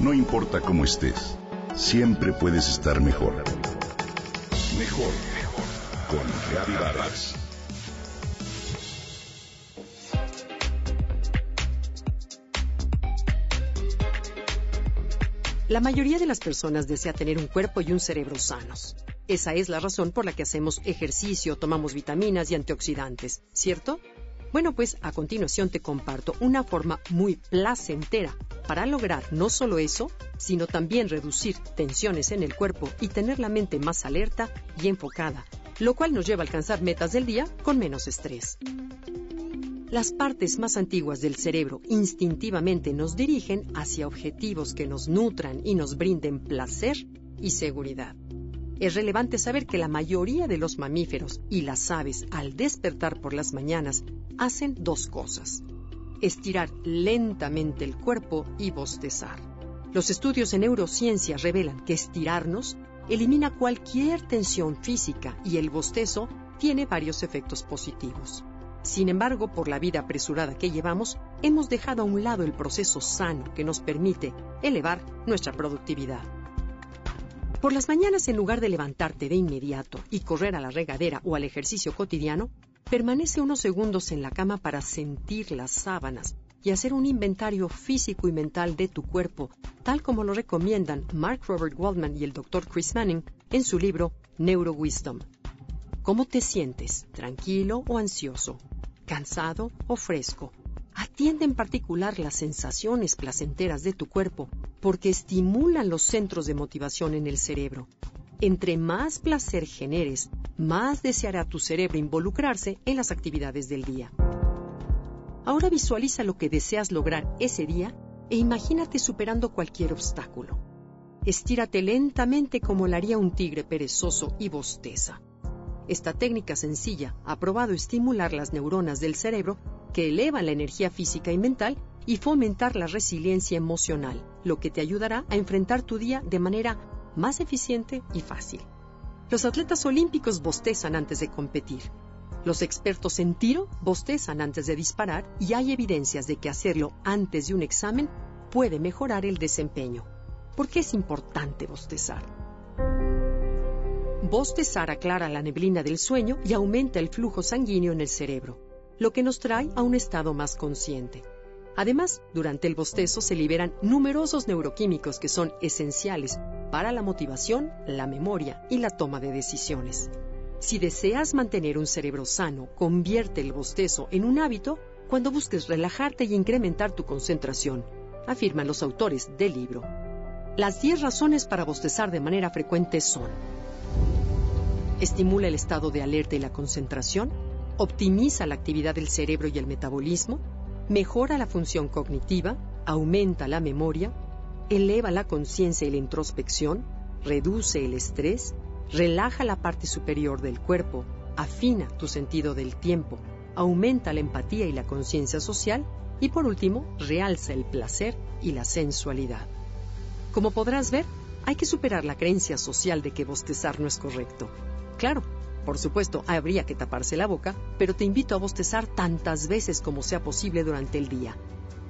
No importa cómo estés, siempre puedes estar mejor. Mejor, mejor. Con Reavivadas. La mayoría de las personas desea tener un cuerpo y un cerebro sanos. Esa es la razón por la que hacemos ejercicio, tomamos vitaminas y antioxidantes, ¿cierto? Bueno, pues a continuación te comparto una forma muy placentera para lograr no solo eso, sino también reducir tensiones en el cuerpo y tener la mente más alerta y enfocada, lo cual nos lleva a alcanzar metas del día con menos estrés. Las partes más antiguas del cerebro instintivamente nos dirigen hacia objetivos que nos nutran y nos brinden placer y seguridad. Es relevante saber que la mayoría de los mamíferos y las aves al despertar por las mañanas hacen dos cosas. Estirar lentamente el cuerpo y bostezar. Los estudios en neurociencia revelan que estirarnos elimina cualquier tensión física y el bostezo tiene varios efectos positivos. Sin embargo, por la vida apresurada que llevamos, hemos dejado a un lado el proceso sano que nos permite elevar nuestra productividad. Por las mañanas, en lugar de levantarte de inmediato y correr a la regadera o al ejercicio cotidiano, permanece unos segundos en la cama para sentir las sábanas y hacer un inventario físico y mental de tu cuerpo, tal como lo recomiendan Mark Robert Waldman y el Dr. Chris Manning en su libro Neuro Wisdom. ¿Cómo te sientes? ¿Tranquilo o ansioso? ¿Cansado o fresco? Atiende en particular las sensaciones placenteras de tu cuerpo porque estimulan los centros de motivación en el cerebro. Entre más placer generes, más deseará tu cerebro involucrarse en las actividades del día. Ahora visualiza lo que deseas lograr ese día e imagínate superando cualquier obstáculo. Estírate lentamente como lo haría un tigre perezoso y bosteza. Esta técnica sencilla ha probado estimular las neuronas del cerebro que elevan la energía física y mental y fomentar la resiliencia emocional, lo que te ayudará a enfrentar tu día de manera más eficiente y fácil. Los atletas olímpicos bostezan antes de competir. Los expertos en tiro bostezan antes de disparar y hay evidencias de que hacerlo antes de un examen puede mejorar el desempeño. ¿Por qué es importante bostezar? Bostezar aclara la neblina del sueño y aumenta el flujo sanguíneo en el cerebro, lo que nos trae a un estado más consciente. Además, durante el bostezo se liberan numerosos neuroquímicos que son esenciales para la motivación, la memoria y la toma de decisiones. Si deseas mantener un cerebro sano, convierte el bostezo en un hábito cuando busques relajarte y incrementar tu concentración, afirman los autores del libro. Las 10 razones para bostezar de manera frecuente son estimula el estado de alerta y la concentración, optimiza la actividad del cerebro y el metabolismo, mejora la función cognitiva, aumenta la memoria, eleva la conciencia y la introspección, reduce el estrés, relaja la parte superior del cuerpo, afina tu sentido del tiempo, aumenta la empatía y la conciencia social y por último, realza el placer y la sensualidad. Como podrás ver, hay que superar la creencia social de que bostezar no es correcto. Claro, por supuesto, habría que taparse la boca, pero te invito a bostezar tantas veces como sea posible durante el día.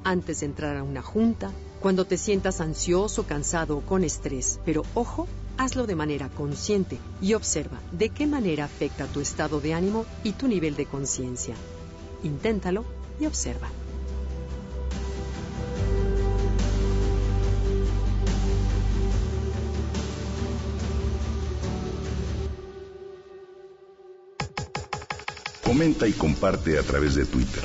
Antes de entrar a una junta, cuando te sientas ansioso, cansado o con estrés, pero ojo, hazlo de manera consciente y observa de qué manera afecta tu estado de ánimo y tu nivel de conciencia. Inténtalo y observa. Comenta y comparte a través de Twitter.